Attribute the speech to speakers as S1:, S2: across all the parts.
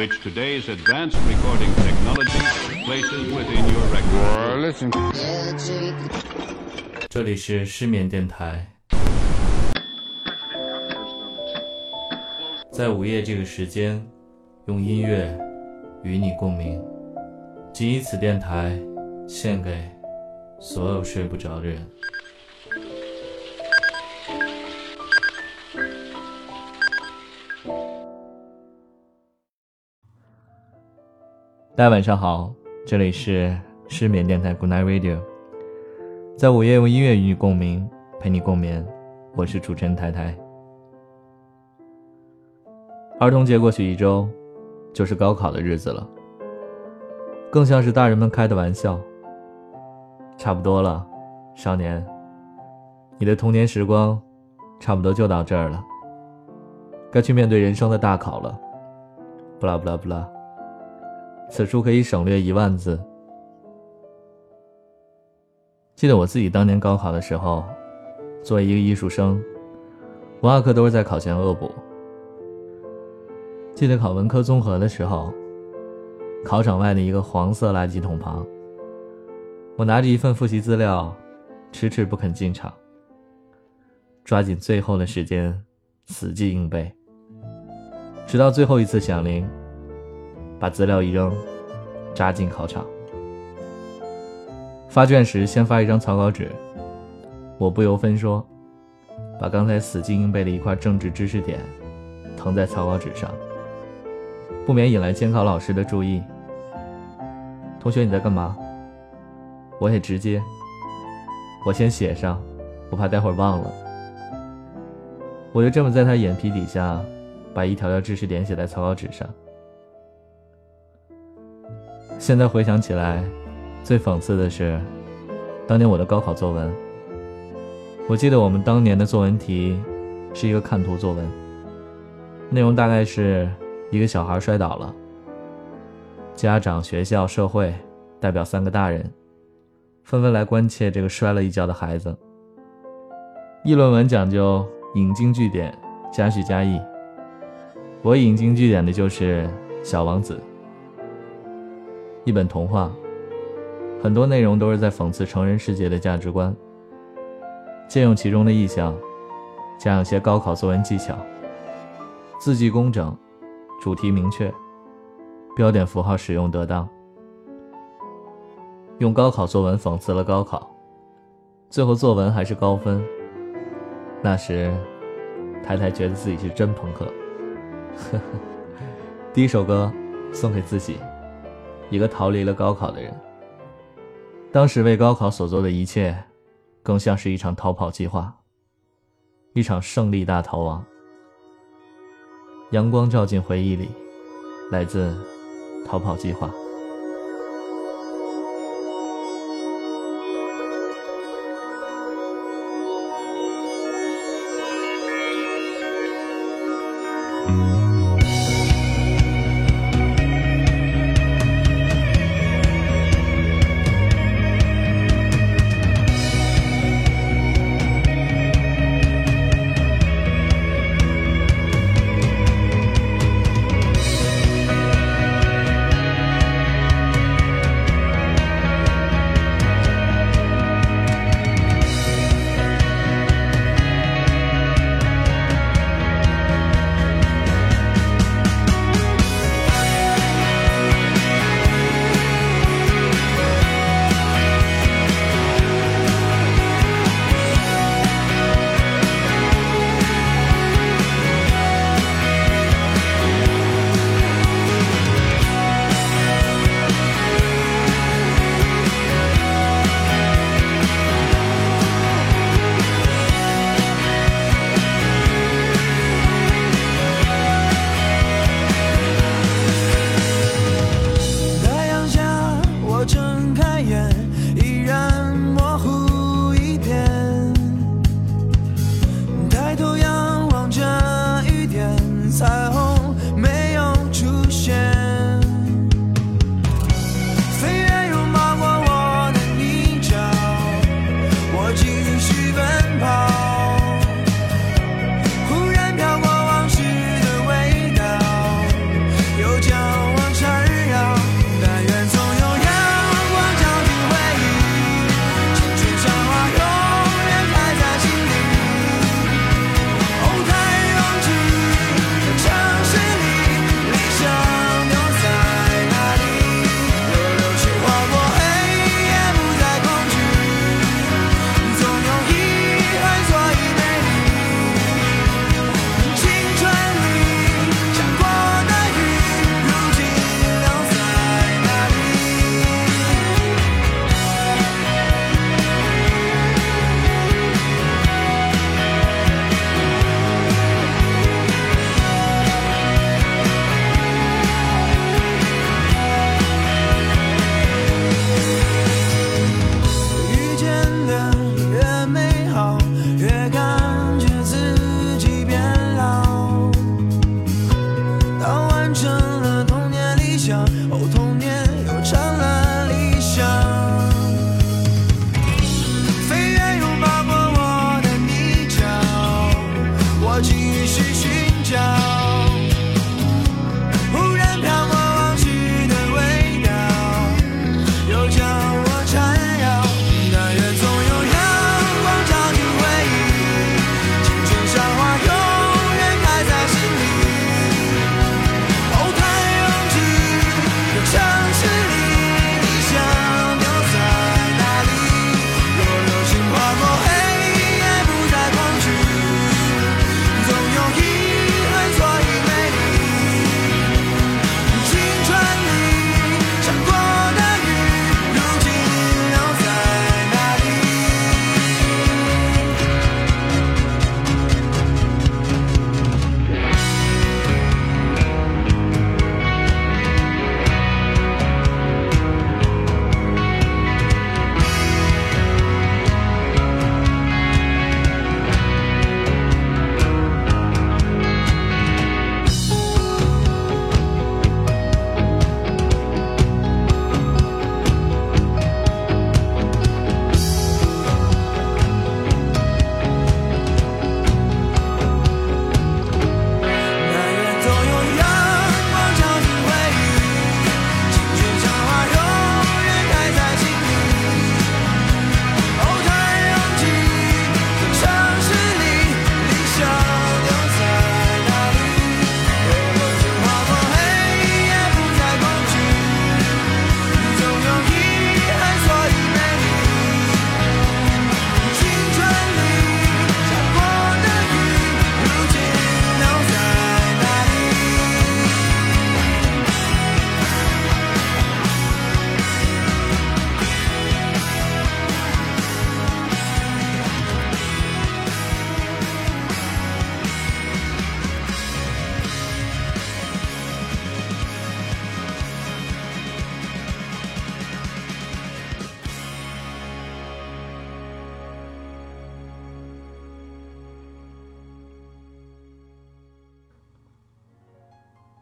S1: which today's advanced recording technology places within your record.
S2: 这里是失眠电台，在午夜这个时间，用音乐与你共鸣。仅以此电台献给所有睡不着的人。大家晚上好，这里是失眠电台 Good Night Radio，在午夜用音乐与你共鸣，陪你共眠。我是主持人台台。儿童节过去一周，就是高考的日子了，更像是大人们开的玩笑。差不多了，少年，你的童年时光差不多就到这儿了，该去面对人生的大考了。不啦不啦不啦。此处可以省略一万字。记得我自己当年高考的时候，作为一个艺术生，文化课都是在考前恶补。记得考文科综合的时候，考场外的一个黄色垃圾桶旁，我拿着一份复习资料，迟迟不肯进场，抓紧最后的时间，死记硬背，直到最后一次响铃。把资料一扔，扎进考场。发卷时先发一张草稿纸，我不由分说，把刚才死记硬背的一块政治知识点誊在草稿纸上，不免引来监考老师的注意。同学你在干嘛？我也直接，我先写上，我怕待会儿忘了。我就这么在他眼皮底下，把一条条知识点写在草稿纸上。现在回想起来，最讽刺的是，当年我的高考作文。我记得我们当年的作文题是一个看图作文，内容大概是一个小孩摔倒了，家长、学校、社会代表三个大人，纷纷来关切这个摔了一跤的孩子。议论文讲究引经据典，加叙加意。我引经据典的就是《小王子》。一本童话，很多内容都是在讽刺成人世界的价值观，借用其中的意象，加上些高考作文技巧，字迹工整，主题明确，标点符号使用得当，用高考作文讽刺了高考，最后作文还是高分。那时，太太觉得自己是真朋克。呵呵，第一首歌送给自己。一个逃离了高考的人，当时为高考所做的一切，更像是一场逃跑计划，一场胜利大逃亡。阳光照进回忆里，来自《逃跑计划》。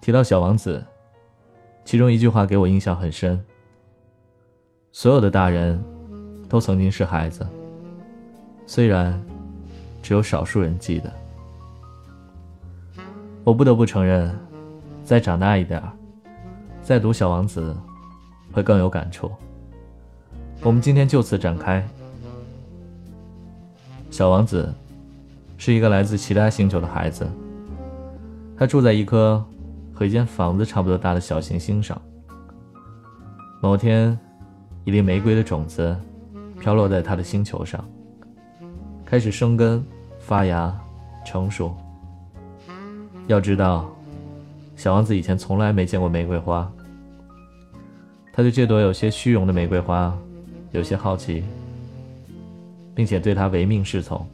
S2: 提到小王子，其中一句话给我印象很深。所有的大人，都曾经是孩子，虽然只有少数人记得。我不得不承认，再长大一点再读《小王子》，会更有感触。我们今天就此展开。小王子是一个来自其他星球的孩子，他住在一颗和一间房子差不多大的小行星上。某天，一粒玫瑰的种子飘落在他的星球上，开始生根、发芽、成熟。要知道，小王子以前从来没见过玫瑰花，他对这朵有些虚荣的玫瑰花有些好奇。并且对他唯命是从，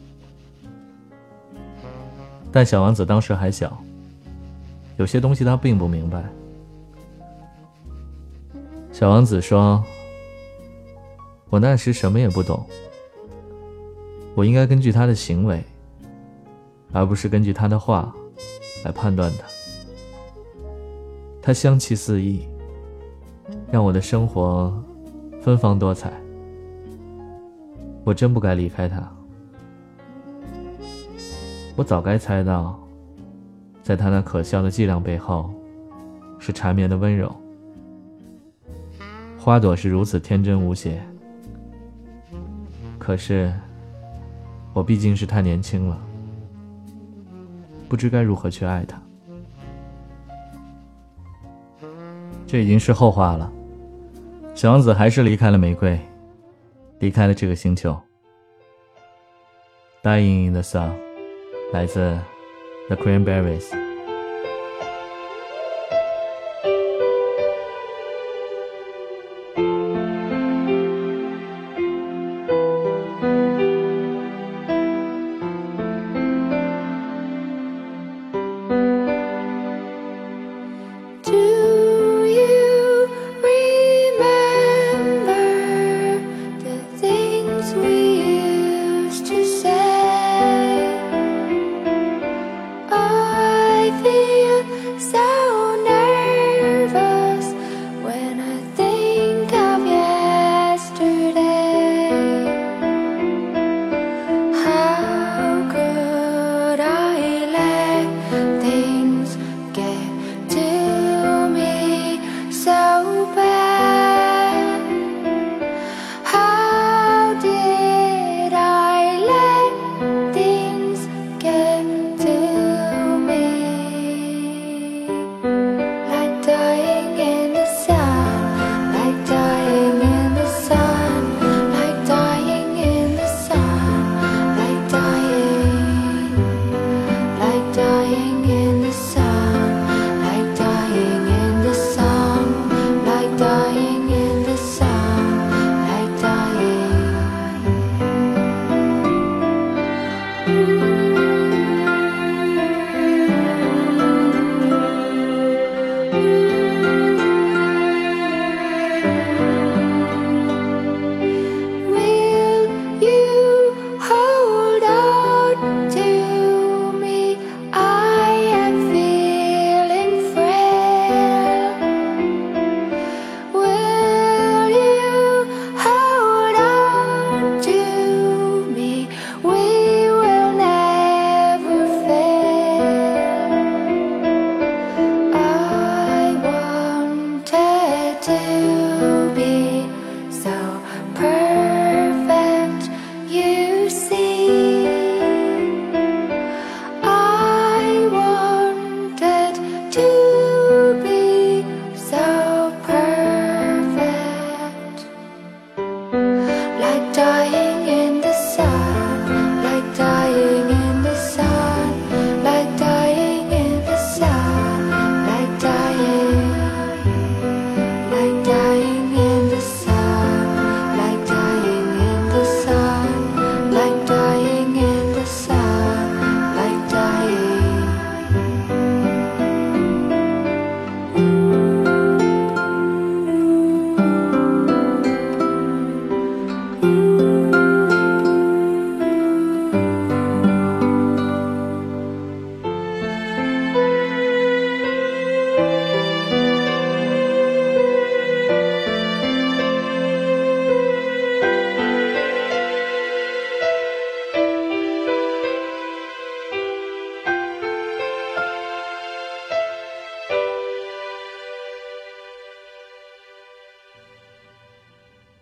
S2: 但小王子当时还小，有些东西他并不明白。小王子说：“我那时什么也不懂，我应该根据他的行为，而不是根据他的话来判断他。他香气四溢，让我的生活芬芳多彩。”我真不该离开他。我早该猜到，在他那可笑的伎俩背后，是缠绵的温柔。花朵是如此天真无邪，可是，我毕竟是太年轻了，不知该如何去爱他。这已经是后话了。小王子还是离开了玫瑰。离开了这个星球。Dying in the Sun，来自 The Cranberries。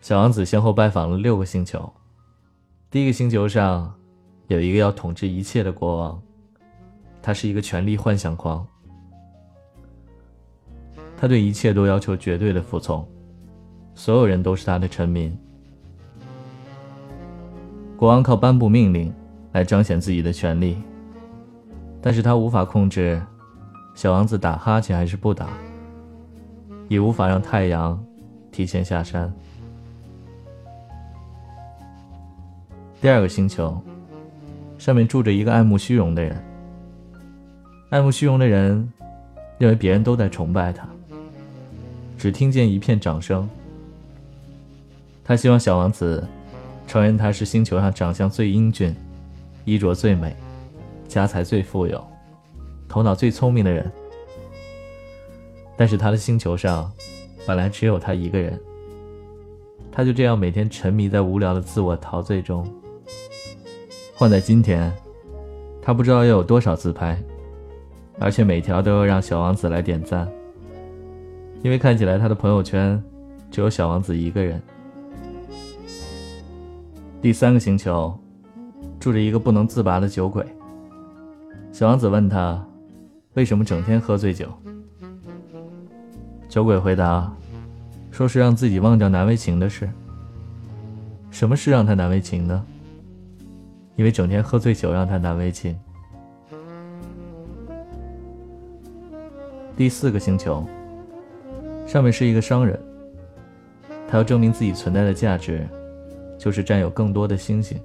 S2: 小王子先后拜访了六个星球。第一个星球上有一个要统治一切的国王，他是一个权力幻想狂，他对一切都要求绝对的服从，所有人都是他的臣民。国王靠颁布命令来彰显自己的权利，但是他无法控制小王子打哈欠还是不打，也无法让太阳提前下山。第二个星球上面住着一个爱慕虚荣的人，爱慕虚荣的人认为别人都在崇拜他，只听见一片掌声。他希望小王子。承认他是星球上长相最英俊、衣着最美、家财最富有、头脑最聪明的人。但是他的星球上本来只有他一个人，他就这样每天沉迷在无聊的自我陶醉中。换在今天，他不知道要有多少自拍，而且每条都要让小王子来点赞，因为看起来他的朋友圈只有小王子一个人。第三个星球，住着一个不能自拔的酒鬼。小王子问他，为什么整天喝醉酒？酒鬼回答，说是让自己忘掉难为情的事。什么事让他难为情呢？因为整天喝醉酒让他难为情。第四个星球，上面是一个商人，他要证明自己存在的价值。就是占有更多的星星。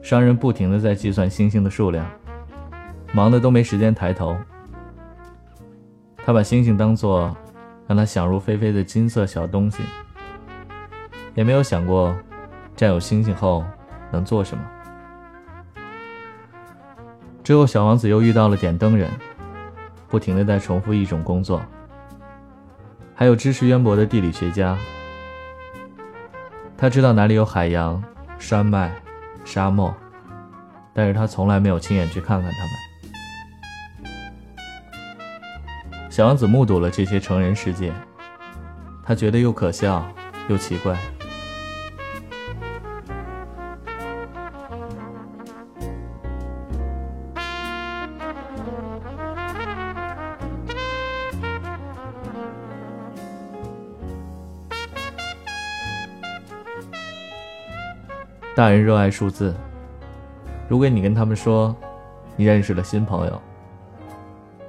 S2: 商人不停的在计算星星的数量，忙的都没时间抬头。他把星星当做让他想入非非的金色小东西，也没有想过占有星星后能做什么。之后，小王子又遇到了点灯人，不停的在重复一种工作。还有知识渊博的地理学家。他知道哪里有海洋、山脉、沙漠，但是他从来没有亲眼去看看他们。小王子目睹了这些成人世界，他觉得又可笑又奇怪。大人热爱数字。如果你跟他们说你认识了新朋友，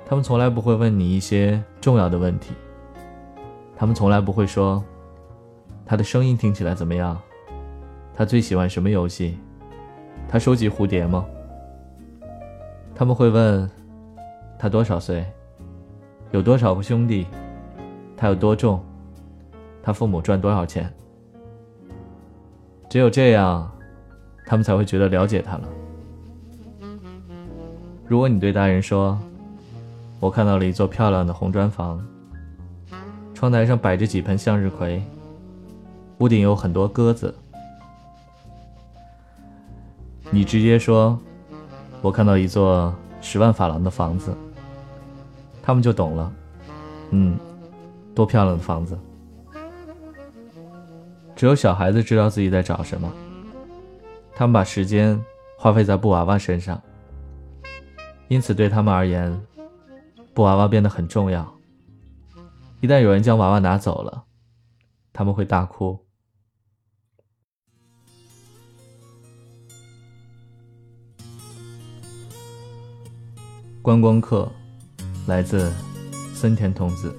S2: 他们从来不会问你一些重要的问题。他们从来不会说他的声音听起来怎么样，他最喜欢什么游戏，他收集蝴蝶吗？他们会问他多少岁，有多少个兄弟，他有多重，他父母赚多少钱。只有这样。他们才会觉得了解他了。如果你对大人说：“我看到了一座漂亮的红砖房，窗台上摆着几盆向日葵，屋顶有很多鸽子。”你直接说：“我看到一座十万法郎的房子。”他们就懂了。嗯，多漂亮的房子！只有小孩子知道自己在找什么。他们把时间花费在布娃娃身上，因此对他们而言，布娃娃变得很重要。一旦有人将娃娃拿走了，他们会大哭。观光客，来自森田童子。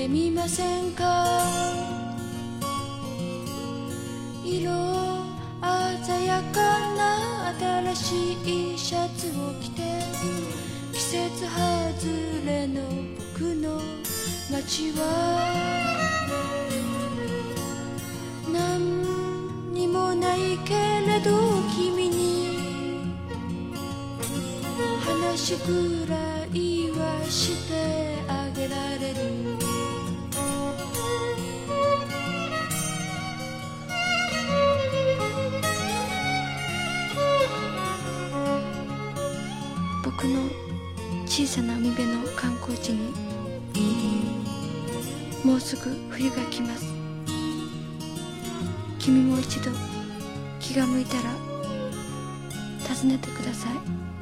S3: ってみませんか？色鮮やかな新しいシャツを着て季節外れの僕の街は何にもないけれど君に話くらいはして小さな海辺の観光地に。もうすぐ冬が来ます。君も一度気が向いたら訪ねてください。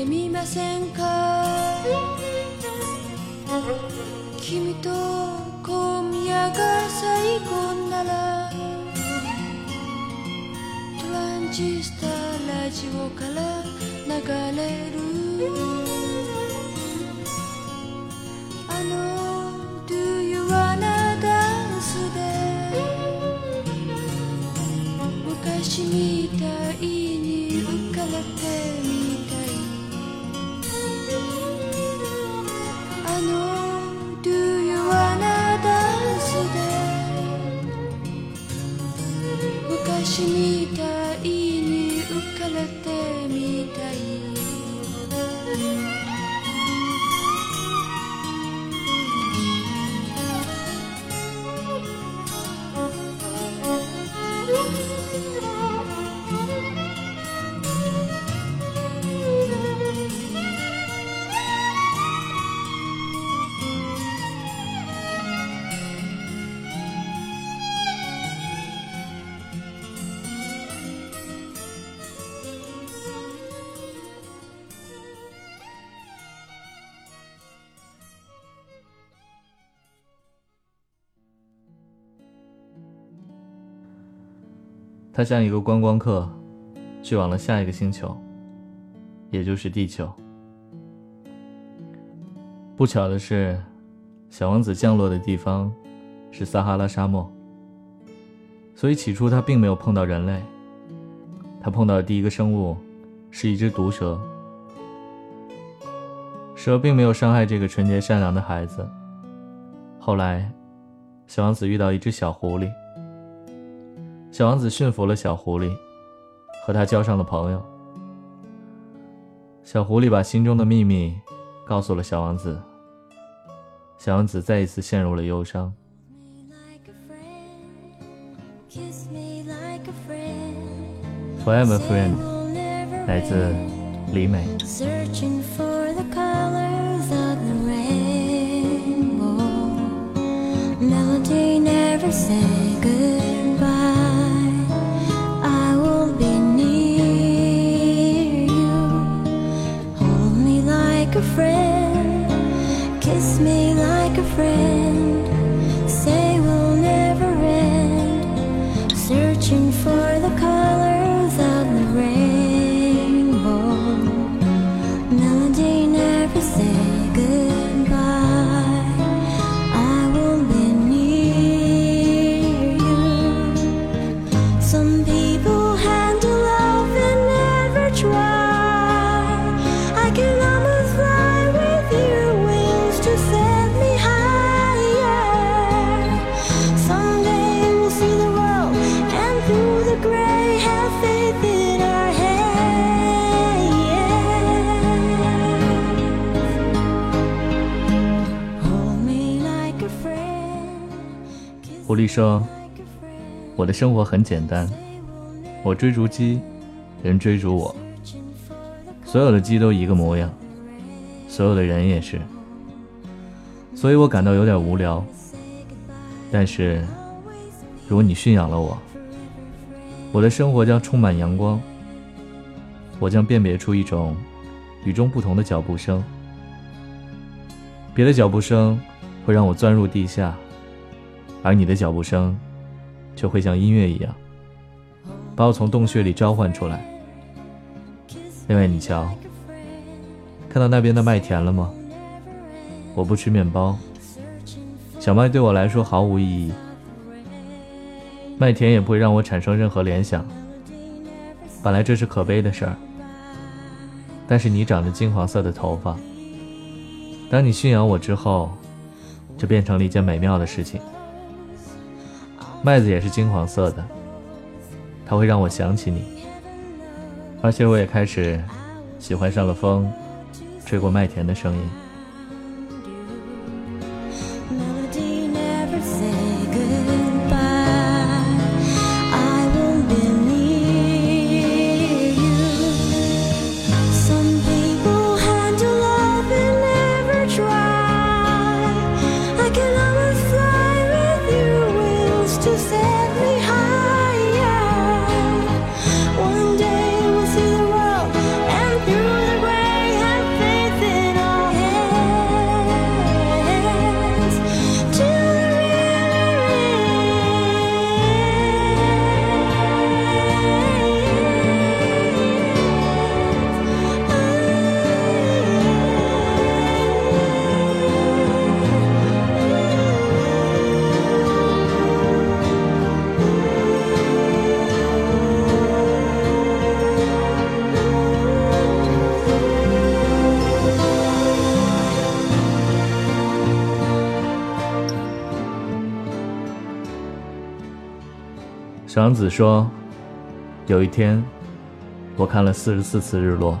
S3: てみませんか？君と今夜が最後ならトランジスタラジオから流れる。
S2: 他像一个观光客，去往了下一个星球，也就是地球。不巧的是，小王子降落的地方是撒哈拉沙漠，所以起初他并没有碰到人类。他碰到的第一个生物是一只毒蛇。蛇并没有伤害这个纯洁善良的孩子。后来，小王子遇到一只小狐狸。小王子驯服了小狐狸，和他交上了朋友。小狐狸把心中的秘密告诉了小王子，小王子再一次陷入了忧伤。
S3: Forever friend，
S2: 来自李美。说我的生活很简单，我追逐鸡，人追逐我，所有的鸡都一个模样，所有的人也是。所以我感到有点无聊。但是，如果你驯养了我，我的生活将充满阳光。我将辨别出一种与众不同的脚步声，别的脚步声会让我钻入地下，而你的脚步声却会像音乐一样，把我从洞穴里召唤出来。另外，你瞧，看到那边的麦田了吗？我不吃面包，小麦对我来说毫无意义，麦田也不会让我产生任何联想。本来这是可悲的事儿，但是你长着金黄色的头发。当你驯养我之后，就变成了一件美妙的事情。麦子也是金黄色的，它会让我想起你，而且我也开始喜欢上了风吹过麦田的声音。小王子说：“有一天，我看了四十四次日落。”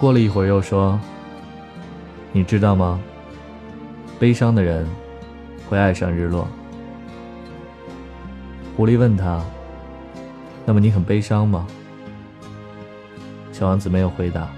S2: 过了一会儿，又说：“你知道吗？悲伤的人会爱上日落。”狐狸问他：“那么你很悲伤吗？”小王子没有回答。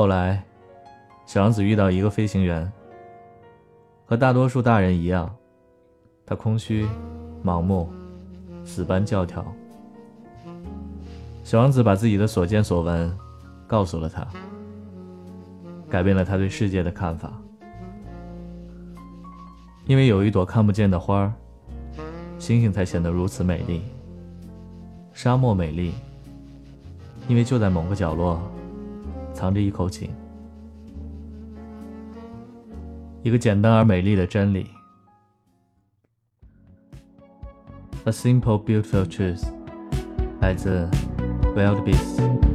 S2: 后来，小王子遇到一个飞行员，和大多数大人一样，他空虚、盲目、死搬教条。小王子把自己的所见所闻告诉了他，改变了他对世界的看法。因为有一朵看不见的花儿，星星才显得如此美丽。沙漠美丽，因为就在某个角落。藏着一口井，一个简单而美丽的真理。A simple, beautiful truth，来自 Wild Beasts。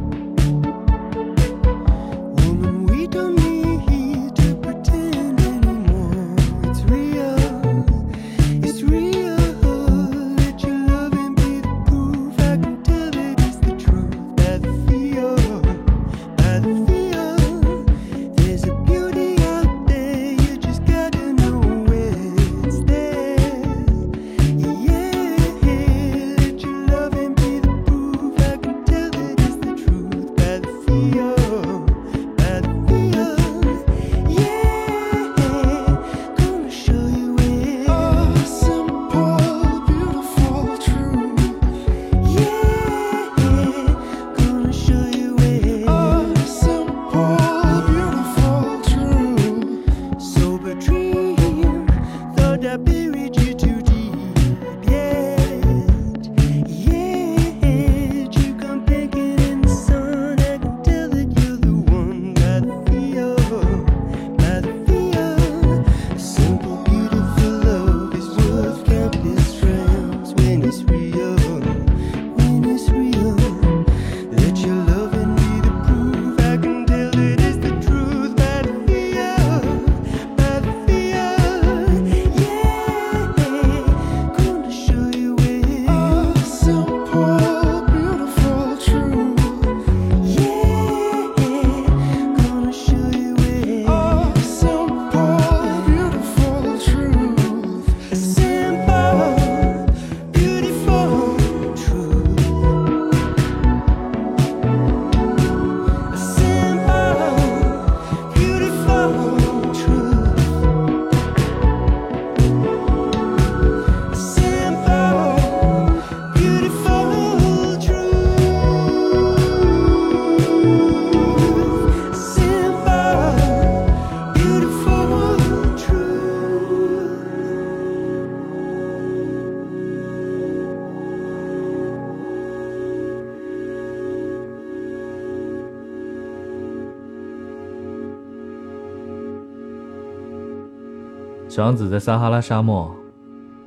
S2: 小王子在撒哈拉沙漠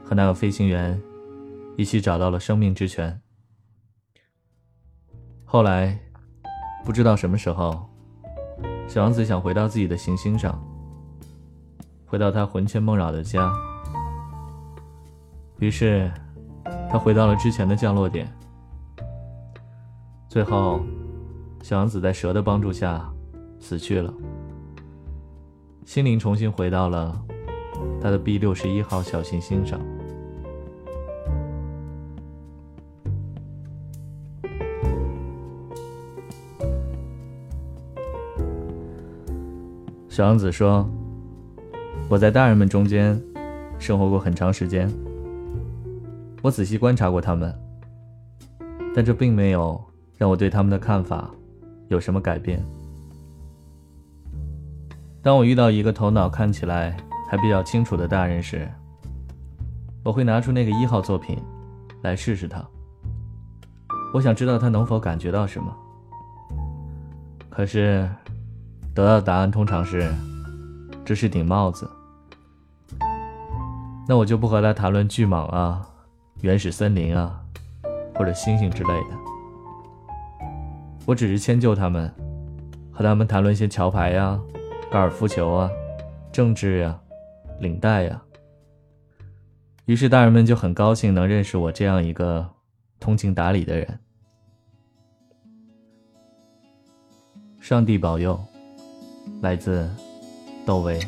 S2: 和那个飞行员一起找到了生命之泉。后来，不知道什么时候，小王子想回到自己的行星上，回到他魂牵梦绕的家。于是，他回到了之前的降落点。最后，小王子在蛇的帮助下死去了，心灵重新回到了他的 B 六十一号小行星上。小王子说：“我在大人们中间生活过很长时间，我仔细观察过他们，但这并没有让我对他们的看法有什么改变。当我遇到一个头脑看起来还比较清楚的大人时，我会拿出那个一号作品来试试他。我想知道他能否感觉到什么。可是。”得到的答案通常是：“这是顶帽子。”那我就不和他谈论巨蟒啊、原始森林啊，或者星星之类的。我只是迁就他们，和他们谈论一些桥牌呀、高尔夫球啊、政治呀、领带呀。于是大人们就很高兴能认识我这样一个通情达理的人。上帝保佑。来自窦唯。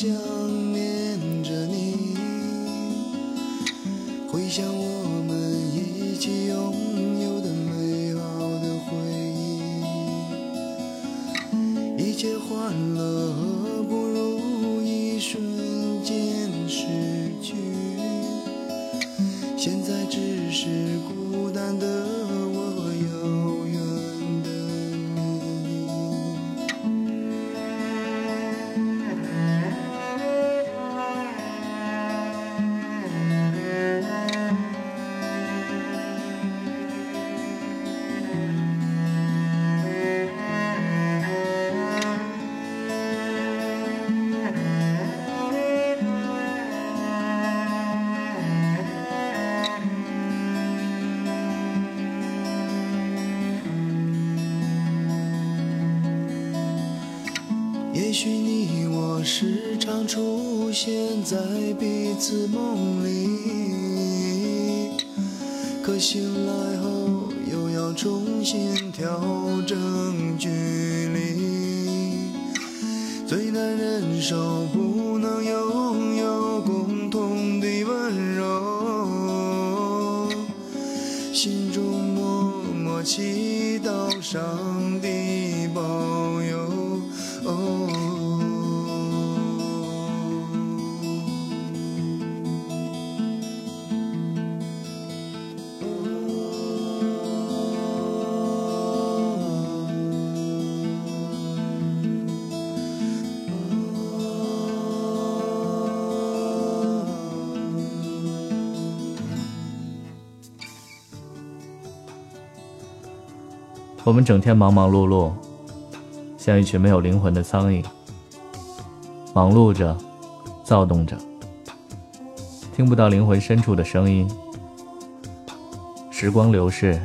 S4: 想念着你，回想我们一起拥有的美好的回忆，一切欢乐时常出现在彼此梦里，可醒来后又要重新调整距离，最难忍受不
S2: 我们整天忙忙碌碌，像一群没有灵魂的苍蝇，忙碌着，躁动着，听不到灵魂深处的声音。时光流逝，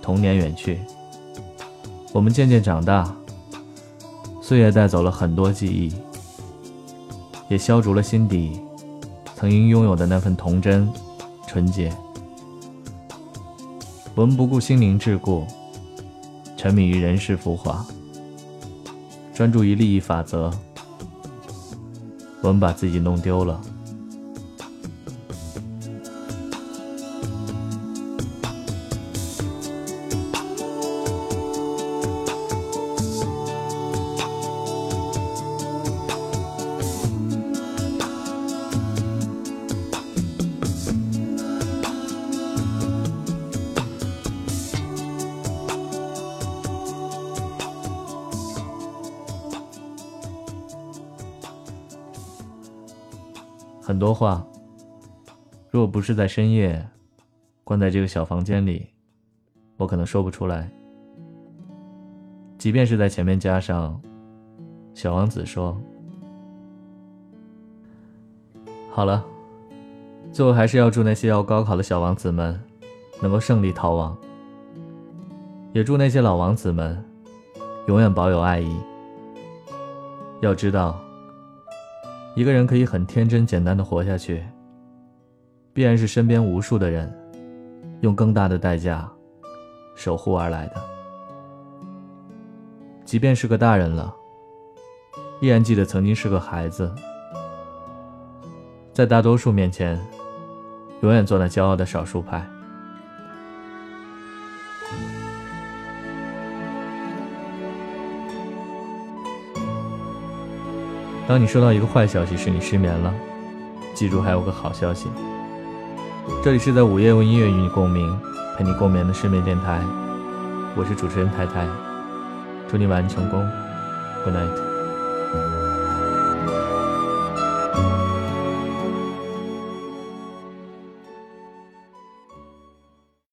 S2: 童年远去，我们渐渐长大，岁月带走了很多记忆，也消除了心底曾经拥有的那份童真、纯洁。我们不顾心灵桎梏。沉迷于人世浮华，专注于利益法则，我们把自己弄丢了。说话，若不是在深夜，关在这个小房间里，我可能说不出来。即便是在前面加上“小王子说”，好了，最后还是要祝那些要高考的小王子们能够胜利逃亡，也祝那些老王子们永远保有爱意。要知道，一个人可以很天真简单的活下去，必然是身边无数的人用更大的代价守护而来的。即便是个大人了，依然记得曾经是个孩子，在大多数面前，永远做那骄傲的少数派。当你收到一个坏消息是，你失眠了，记住还有个好消息。这里是在午夜用音乐与你共鸣，陪你共眠的失眠电台，我是主持人太太。祝你晚安成功，Good night。